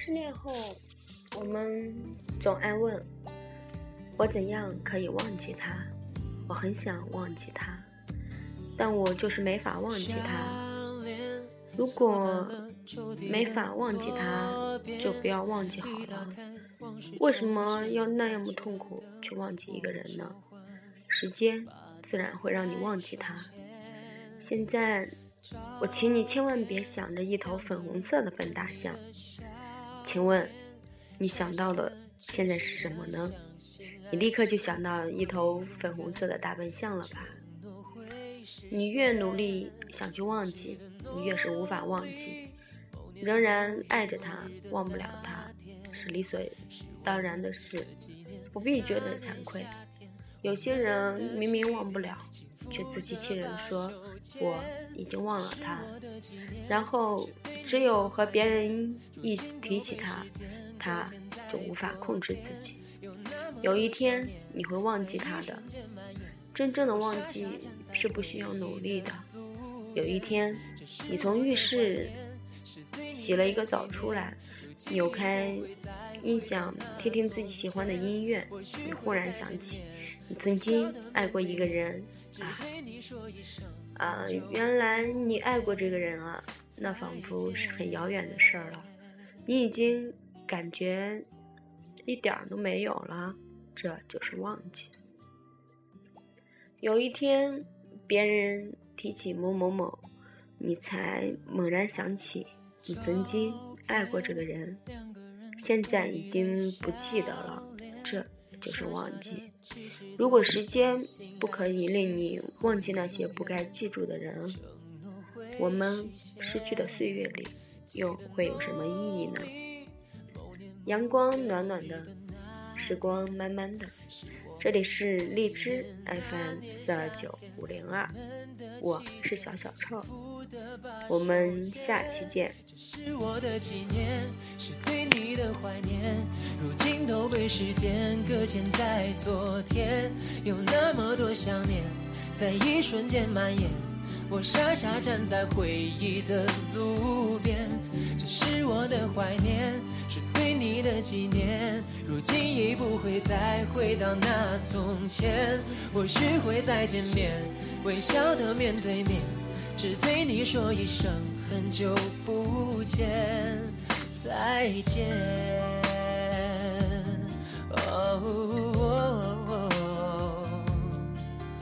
失恋后，我们总爱问：我怎样可以忘记他？我很想忘记他，但我就是没法忘记他。如果没法忘记他，就不要忘记好了。为什么要那样么痛苦去忘记一个人呢？时间自然会让你忘记他。现在，我请你千万别想着一头粉红色的笨大象。请问，你想到的现在是什么呢？你立刻就想到一头粉红色的大笨象了吧？你越努力想去忘记，你越是无法忘记。仍然爱着他，忘不了他，是理所当然的事，不必觉得惭愧。有些人明明忘不了，却自欺欺人说我已经忘了他，然后只有和别人一提起他，他就无法控制自己。有一天你会忘记他的，真正的忘记是不需要努力的。有一天你从浴室洗了一个澡出来，扭开音响听听自己喜欢的音乐，你忽然想起。你曾经爱过一个人啊啊！原来你爱过这个人啊，那仿佛是很遥远的事儿了。你已经感觉一点儿都没有了，这就是忘记。有一天，别人提起某某某，你才猛然想起你曾经爱过这个人，现在已经不记得了。就是忘记。如果时间不可以令你忘记那些不该记住的人，我们失去的岁月里又会有什么意义呢？阳光暖暖的，时光慢慢的。这里是荔枝 FM 四二九五零二，我是小小臭，我们下期见。是我的纪念，是对你的怀念。如今都被时间搁浅在昨天，有那么多想念，在一瞬间蔓延。我傻傻站在回忆的路边，这是我的怀念。是对你的纪念，如今已不会再回到那从前。或许会再见面，微笑的面对面，只对你说一声很久不见，再见。